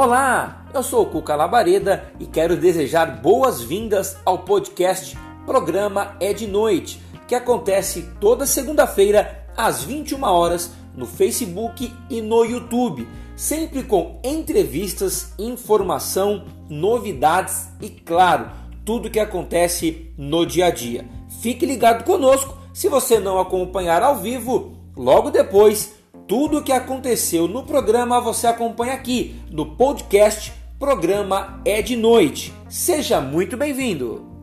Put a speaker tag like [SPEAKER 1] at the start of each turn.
[SPEAKER 1] Olá, eu sou o Cuca Labareda e quero desejar boas-vindas ao podcast Programa É de Noite, que acontece toda segunda-feira às 21 horas no Facebook e no YouTube, sempre com entrevistas, informação, novidades e, claro, tudo que acontece no dia a dia. Fique ligado conosco. Se você não acompanhar ao vivo, logo depois, tudo o que aconteceu no programa você acompanha aqui no podcast Programa é de Noite. Seja muito bem-vindo.